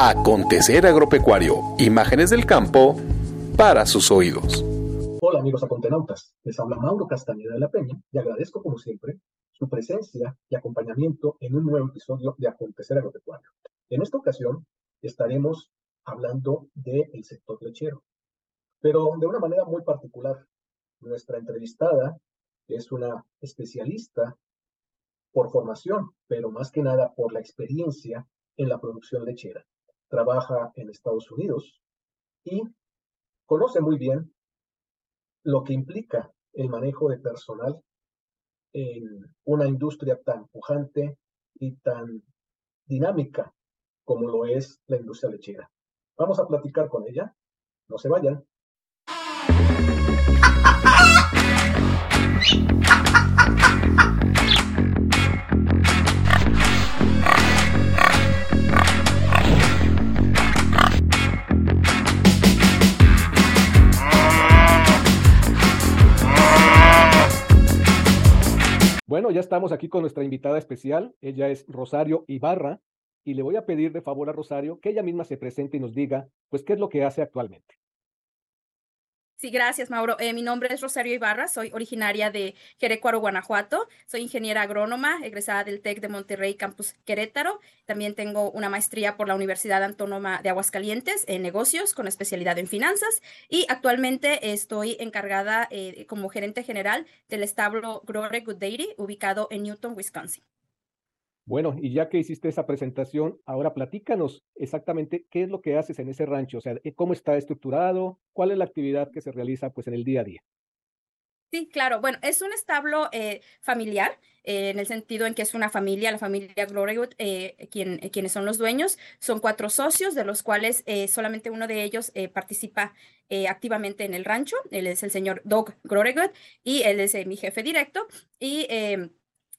Acontecer Agropecuario, imágenes del campo para sus oídos. Hola amigos acontenautas, les habla Mauro Castañeda de la Peña y agradezco como siempre su presencia y acompañamiento en un nuevo episodio de Acontecer Agropecuario. En esta ocasión estaremos hablando del sector lechero, pero de una manera muy particular. Nuestra entrevistada es una especialista por formación, pero más que nada por la experiencia en la producción lechera. Trabaja en Estados Unidos y conoce muy bien lo que implica el manejo de personal en una industria tan pujante y tan dinámica como lo es la industria lechera. Vamos a platicar con ella. No se vayan. Ya estamos aquí con nuestra invitada especial. Ella es Rosario Ibarra y le voy a pedir de favor a Rosario que ella misma se presente y nos diga, pues, qué es lo que hace actualmente. Sí, gracias, Mauro. Eh, mi nombre es Rosario Ibarra, soy originaria de Querécuaro, Guanajuato. Soy ingeniera agrónoma, egresada del TEC de Monterrey, Campus Querétaro. También tengo una maestría por la Universidad Autónoma de Aguascalientes en negocios con especialidad en finanzas. Y actualmente estoy encargada eh, como gerente general del establo Grore Good Dairy, ubicado en Newton, Wisconsin. Bueno, y ya que hiciste esa presentación, ahora platícanos exactamente qué es lo que haces en ese rancho, o sea, eh, cómo está estructurado, cuál es la actividad que se realiza pues en el día a día. Sí, claro. Bueno, es un establo eh, familiar, eh, en el sentido en que es una familia, la familia Glorywood, quien, quienes son los dueños. Son cuatro socios, de los cuales solamente uno de ellos participa activamente en el rancho. Él es el señor Doug Glorywood y él es mi jefe directo. Y em,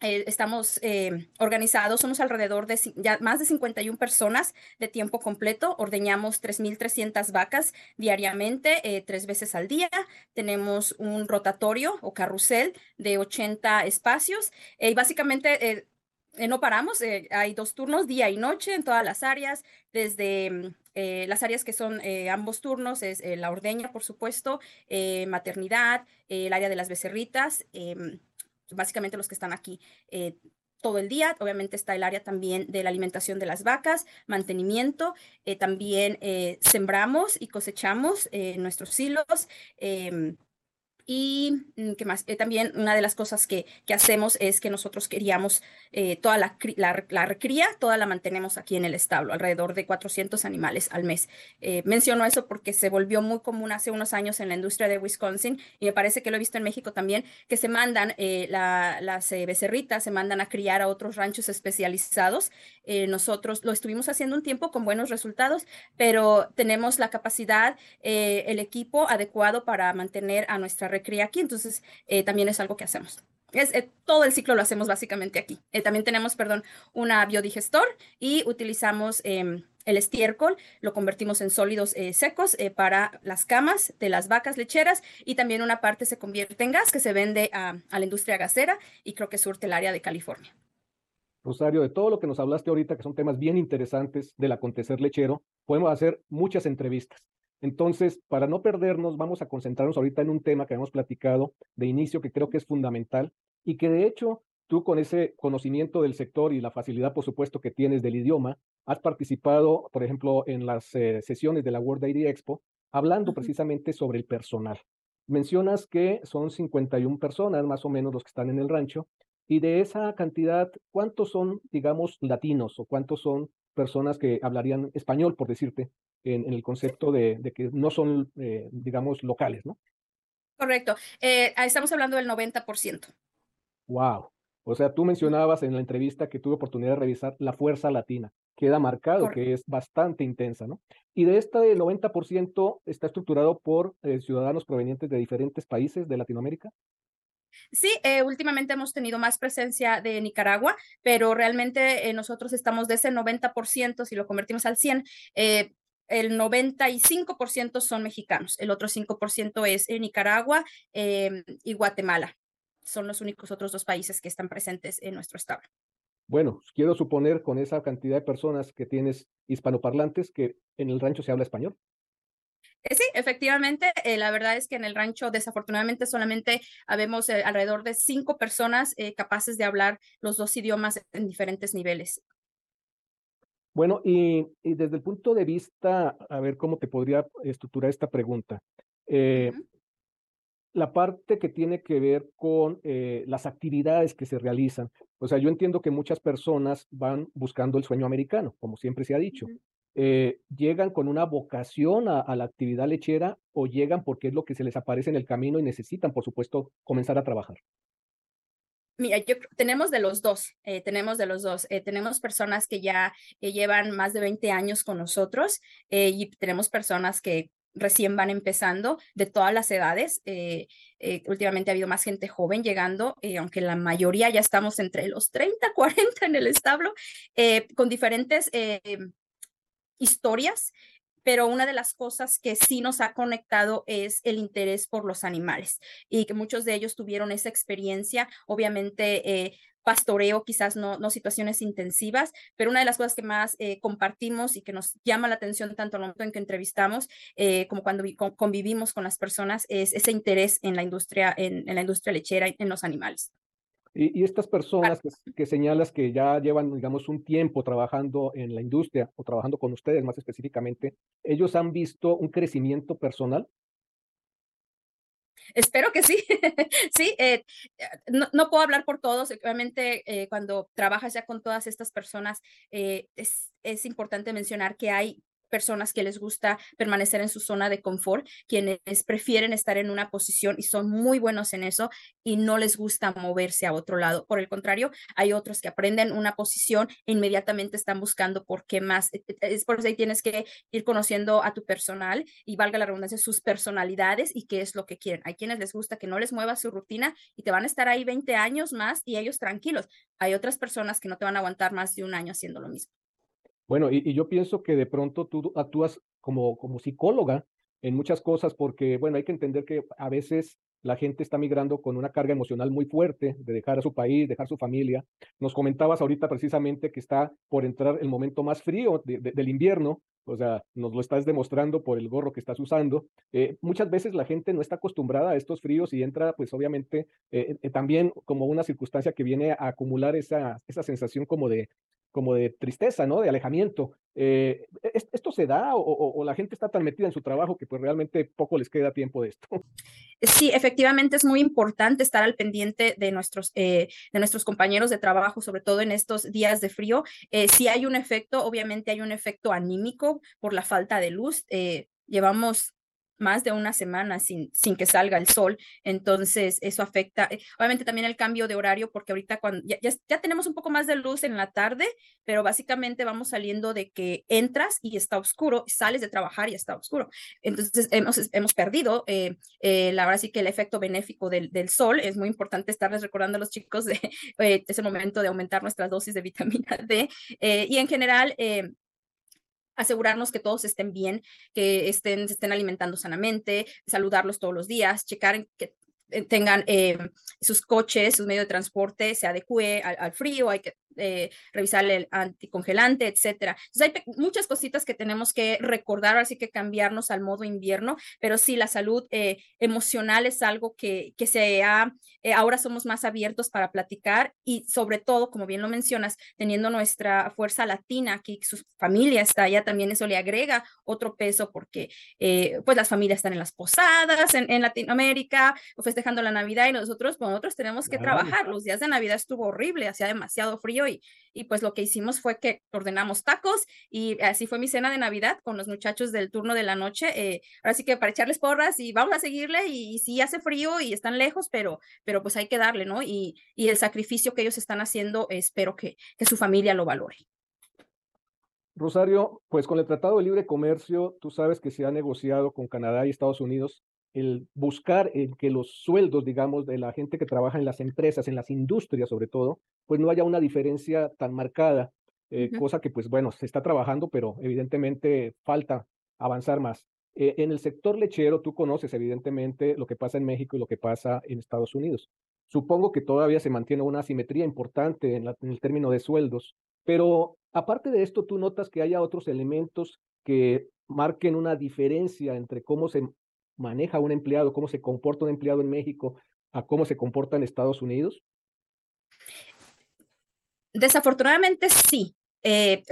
eh, estamos eh, organizados, somos alrededor de más de 51 personas de tiempo completo, ordeñamos 3.300 vacas diariamente, eh, tres veces al día, tenemos un rotatorio o carrusel de 80 espacios y básicamente no paramos, hay dos turnos, día y noche en todas las áreas, desde mm, las áreas que son ambos turnos, es la ordeña, por supuesto, maternidad, el área de las becerritas em, básicamente los que están aquí eh, todo el día. Obviamente está el área también de la alimentación de las vacas, mantenimiento. Eh, también eh, sembramos y cosechamos nuestros silos. Y mm, ¿qué más? Eh, también una de las cosas que, que, hacemos es que nosotros queríamos eh, toda la, la, recría, toda la mantenemos aquí en el establo, alrededor de 400 animales al mes. Eh, menciono eso porque se volvió muy común hace unos años en la industria de Wisconsin y me parece que lo he visto en México también, que se mandan las becerritas, se mandan a criar a otros ranchos especializados. nosotros lo estuvimos haciendo un tiempo con buenos resultados, pero tenemos la capacidad, el equipo adecuado para mantener a nuestra recría aquí, entonces eh, también es algo que hacemos. Es, eh, todo el ciclo lo hacemos básicamente aquí. Eh, también tenemos, perdón, una biodigestor y utilizamos em, el estiércol, lo convertimos en sólidos secos para las camas de las vacas lecheras y también una parte se convierte en gas que se vende a, a la industria gasera y creo que surte el área de California. Rosario, de todo lo que nos hablaste ahorita, que son temas bien interesantes del acontecer lechero, podemos hacer muchas entrevistas. Entonces, para no perdernos, vamos a concentrarnos ahorita en un tema que hemos platicado de inicio, que creo que es fundamental y que de hecho tú con ese conocimiento del sector y la facilidad, por supuesto, que tienes del idioma, has participado, por ejemplo, en las eh, sesiones de la World Dairy Expo, hablando precisamente sobre el personal. Mencionas que son 51 personas, más o menos, los que están en el rancho, y de esa cantidad, ¿cuántos son, digamos, latinos o cuántos son personas que hablarían español, por decirte, en, el concepto de, que no son, eh, digamos, locales, ¿no? Correcto. Eh, estamos hablando del 90%. Wow. O sea, tú mencionabas en la entrevista que tuve oportunidad de revisar la fuerza latina. Queda marcado que es bastante intensa, ¿no? Y de este 90% está estructurado por eh, ciudadanos provenientes de diferentes países de Latinoamérica. Sí, eh, últimamente hemos tenido más presencia de Nicaragua, pero realmente eh, nosotros estamos de ese 90%, si lo convertimos al 100, eh, el 95% son mexicanos, el otro 5% es en Nicaragua em, y Guatemala. Son los únicos otros dos países que están presentes en nuestro estado. bueno, quiero suponer con esa cantidad de personas que tienes hispanoparlantes que en el rancho se habla español. Eh, sí, efectivamente, eh, la verdad es que en el rancho desafortunadamente solamente habemos eh, alrededor de cinco personas capaces de hablar los dos idiomas en diferentes niveles. Bueno, y, desde el punto de vista, a ver cómo te podría estructurar esta pregunta. La parte que tiene que ver con las actividades que se realizan. O sea, yo entiendo que muchas personas van buscando el sueño americano, como siempre se ha dicho. Eh, llegan con una vocación a, la actividad lechera o llegan porque es lo que se les aparece en el camino y necesitan, por supuesto, comenzar a trabajar? Mira, yo tenemos de los dos, eh, tenemos de los dos. Eh, tenemos personas que ya llevan más de 20 años con nosotros y tenemos personas que recién van empezando de todas las edades. últimamente ha habido más gente joven llegando, aunque la mayoría ya estamos entre los 30, 40 en el establo, con diferentes historias, pero una de las cosas que sí nos ha conectado es el interés por los animales y que muchos de ellos tuvieron esa experiencia, obviamente. Eh, pastoreo, quizás no, situaciones intensivas, pero una de las cosas que más eh, compartimos y que nos llama la atención tanto al momento en que entrevistamos eh, como cuando convivimos con las personas es ese interés en la industria, en, en la industria lechera, en los animales. Y, estas personas que, señalas que ya llevan, digamos, un tiempo trabajando en la industria o trabajando con ustedes más específicamente, ¿ellos han visto un crecimiento personal? Espero que sí. sí, eh, no, puedo hablar por todos. Obviamente, eh, cuando trabajas ya con todas estas personas, eh, es, es importante mencionar que hay personas que les gusta permanecer en su zona de confort, quienes prefieren estar en una posición y son muy buenos en eso y no les gusta moverse a otro lado. Por el contrario, hay otros que aprenden una posición e inmediatamente están buscando por qué más. E, e, es por eso ahí tienes que ir conociendo a tu personal y valga la redundancia, sus personalidades y qué es lo que quieren. Hay quienes les gusta que no les mueva su rutina y te van a estar ahí 20 años más y ellos tranquilos. Hay otras personas que no te van a aguantar más de un año haciendo lo mismo. Bueno, y, yo pienso que de pronto tú actúas como, como psicóloga en muchas cosas porque, bueno, hay que entender que a veces la gente está migrando con una carga emocional muy fuerte de dejar a su país, dejar su familia. Nos comentabas ahorita precisamente que está por entrar el momento más frío del invierno, o sea, nos lo estás demostrando por el gorro que estás usando. Eh, muchas veces la gente no está acostumbrada a estos fríos y entra, pues obviamente, eh, eh, también como una circunstancia que viene a acumular esa, esa sensación como de, como de tristeza, ¿no? De alejamiento. Eh, ¿Esto se da o, la gente está tan metida en su trabajo que pues realmente poco les queda tiempo de esto? Sí, efectivamente es muy importante estar al pendiente de nuestros, eh, de nuestros compañeros de trabajo, sobre todo en estos días de frío. Eh, si hay un efecto, obviamente hay un efecto anímico por la falta de luz. llevamos más de una semana sin, sin que salga el sol. Entonces, eso afecta, eh, obviamente también el cambio de horario, porque ahorita cuando ya, ya, tenemos un poco más de luz en la tarde, pero básicamente vamos saliendo de que entras y está oscuro, sales de trabajar y está oscuro. Entonces, hemos, hemos perdido, eh, eh, la verdad sí que el efecto benéfico del, del, sol, es muy importante estarles recordando a los chicos de, es el momento de aumentar nuestras dosis de vitamina D. y en general, asegurarnos que todos estén bien, que estén, se estén alimentando sanamente, saludarlos todos los días, checar que eh, tengan eh, sus coches, su medio de transporte se adecue al, frío, hay que eh, revisar el anticongelante, etcétera. Entonces hay muchas cositas que tenemos que recordar, así que cambiarnos al modo invierno, pero sí, la salud emocional es algo que, que se ha, ahora somos más abiertos para platicar y sobre todo, como bien lo mencionas, teniendo nuestra fuerza latina, que su familia está allá, también eso le agrega otro peso porque pues las familias están en las posadas en, en Latinoamérica, dejando la Navidad y nosotros, nosotros tenemos que trabajar. Los días de Navidad estuvo horrible, hacía demasiado frío y, y pues lo que hicimos fue que ordenamos tacos y así fue mi cena de Navidad con los muchachos del turno de la noche. Eh, ahora sí que para echarles porras y vamos a seguirle y, sí hace frío y están lejos, pero, pero pues hay que darle, ¿no? Y, y el sacrificio que ellos están haciendo, espero que, que su familia lo valore. Rosario, pues con el Tratado de Libre Comercio, tú sabes que se ha negociado con Canadá y Estados Unidos el buscar el que los sueldos, digamos, de la gente que trabaja en las empresas, en las industrias sobre todo, pues no haya una diferencia tan marcada, eh, cosa que pues bueno, se está trabajando, pero evidentemente falta avanzar más. Eh, en el sector lechero, tú conoces evidentemente lo que pasa en México y lo que pasa en Estados Unidos. Supongo que todavía se mantiene una asimetría importante en, en el término de sueldos, pero aparte de esto, ¿tú notas que haya otros elementos que marquen una diferencia entre cómo se maneja un empleado, cómo se comporta un empleado en México a cómo se comporta en Estados Unidos? Desafortunadamente sí. Eh,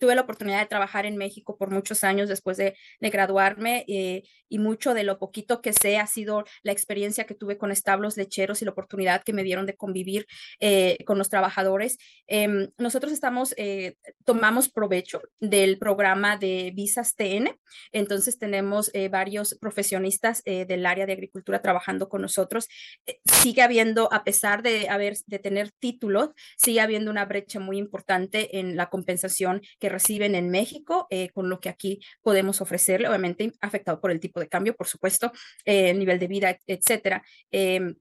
tuve la oportunidad de trabajar en México por muchos años después de, graduarme eh, y mucho de lo poquito que sé ha sido la experiencia que tuve con establos lecheros y la oportunidad que me dieron de convivir eh, con los trabajadores. Em, nosotros estamos, eh, tomamos provecho del programa de visas TN, entonces tenemos varios profesionistas del área de agricultura trabajando con nosotros. sigue habiendo, a pesar de, haber, de tener títulos, sigue habiendo una brecha muy importante en la compensación que reciben en México eh, con lo que aquí podemos ofrecerle, obviamente afectado por el tipo de cambio, por supuesto, eh, el nivel de vida, etcétera. Em,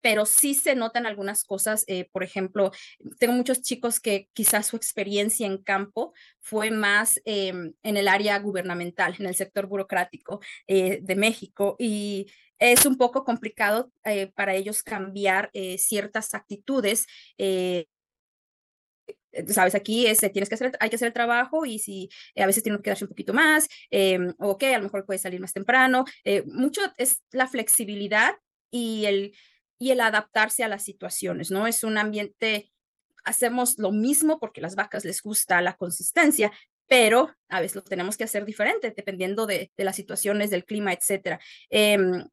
pero sí se notan algunas cosas. Eh, por ejemplo, tengo muchos chicos que quizás su experiencia en campo fue más em, en el área gubernamental, en el sector burocrático de México y es un poco complicado para ellos cambiar ciertas actitudes eh, sabes, aquí es, tienes que hacer, hay que hacer el trabajo y si eh, a veces tienes que quedarse un poquito más, eh, ok, a lo mejor puedes salir más temprano. Eh, mucho es la flexibilidad y el, y el adaptarse a las situaciones, ¿no? Es un ambiente, hacemos lo mismo porque a las vacas les gusta la consistencia, pero a veces lo tenemos que hacer diferente dependiendo de, de las situaciones, del clima, etcétera. Em,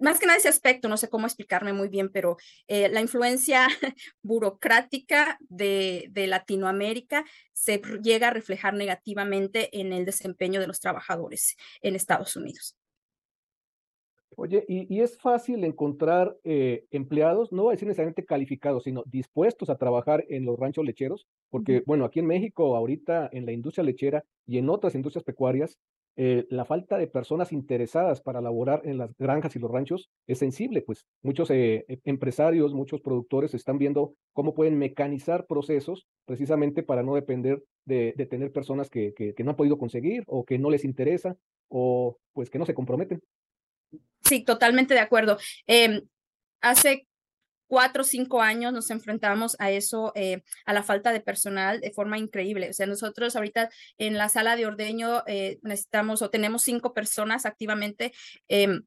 más que nada ese aspecto, no sé cómo explicarme muy bien, pero eh, la influencia burocrática de, Latinoamérica se llega a reflejar negativamente en el desempeño de los trabajadores en Estados Unidos. Oye, y, es fácil encontrar eh, empleados, no voy a decir necesariamente calificados, sino dispuestos a trabajar en los ranchos lecheros, porque, bueno, aquí en México, ahorita en la industria lechera y en otras industrias pecuarias, eh, la falta de personas interesadas para laborar en las granjas y los ranchos es sensible, pues muchos eh, e, empresarios, muchos productores están viendo cómo pueden mecanizar procesos precisamente para no depender de, tener personas que, que, no han podido conseguir o que no les interesa o pues que no se comprometen. Sí, totalmente de acuerdo. Em, hace cuatro o cinco años nos enfrentamos a eso, eh, a la falta de personal de forma increíble. O sea, nosotros ahorita en la sala de ordeño eh, necesitamos o tenemos cinco personas activamente. Em,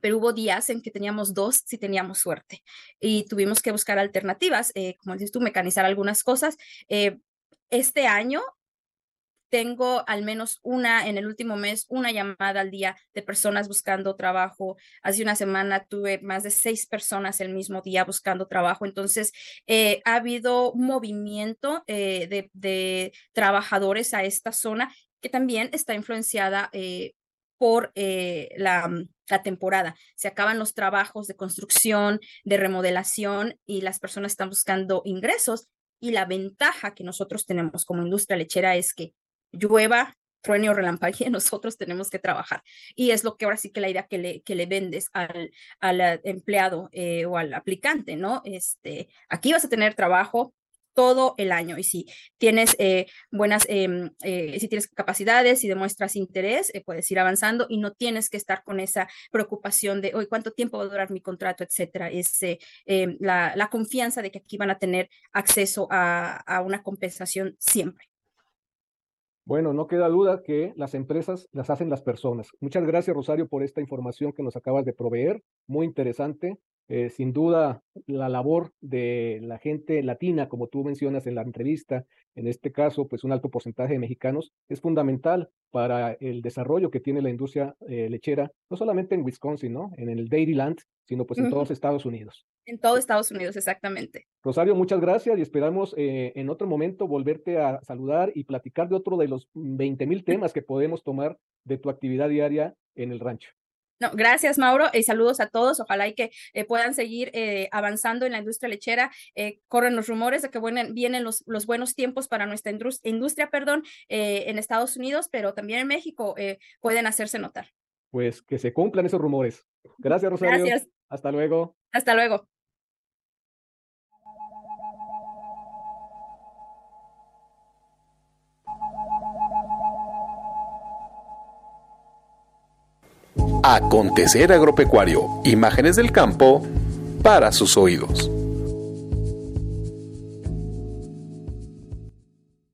pero hubo días en que teníamos dos si teníamos suerte y tuvimos que buscar alternativas, eh, como dices tú, mecanizar algunas cosas. este año tengo al menos una en el último mes, una llamada al día de personas buscando trabajo. Hace una semana tuve más de seis personas el mismo día buscando trabajo. Entonces, eh, ha habido movimiento eh, de, trabajadores a esta zona que también está influenciada eh, por la, la, temporada. Se acaban los trabajos de construcción, de remodelación y las personas están buscando ingresos. Y la ventaja que nosotros tenemos como industria lechera es que llueva, truene o relampague, nosotros tenemos que trabajar. Y es lo que ahora sí que la idea que le, que le vendes al, al eh, empleado eh, o al aplicante, ¿no? Este, aquí vas a tener trabajo todo el año y si tienes eh, buenas, em, si tienes capacidades y demuestras interés, puedes ir avanzando y no tienes que estar con esa preocupación de hoy cuánto tiempo va a durar mi contrato, etcétera. Es em, la, la, confianza de que aquí van a tener acceso a, a una compensación siempre. Bueno, no queda duda que las empresas las hacen las personas. Muchas gracias, Rosario, por esta información que nos acabas de proveer. Muy interesante. Eh, sin duda, la labor de la gente latina, como tú mencionas en la entrevista, en este caso, pues un alto porcentaje de mexicanos, es fundamental para el desarrollo que tiene la industria eh, lechera, no solamente en Wisconsin, ¿no? En el Dairyland, sino pues en todos Estados Unidos. En todo Estados Unidos, exactamente. Rosario, muchas gracias y esperamos eh, en otro momento volverte a saludar y platicar de otro de los 20 mil temas que podemos tomar de tu actividad diaria en el rancho. No, gracias, Mauro, y saludos a todos. Ojalá y que eh, puedan seguir eh, avanzando en la industria lechera. Eh, corren los rumores de que vienen los, los buenos tiempos para nuestra industria, perdón, en Estados Unidos, pero también en México pueden hacerse notar. Pues que se cumplan esos rumores. Gracias, Rosario. Gracias. Hasta luego. Hasta luego. Acontecer agropecuario. Imágenes del campo para sus oídos.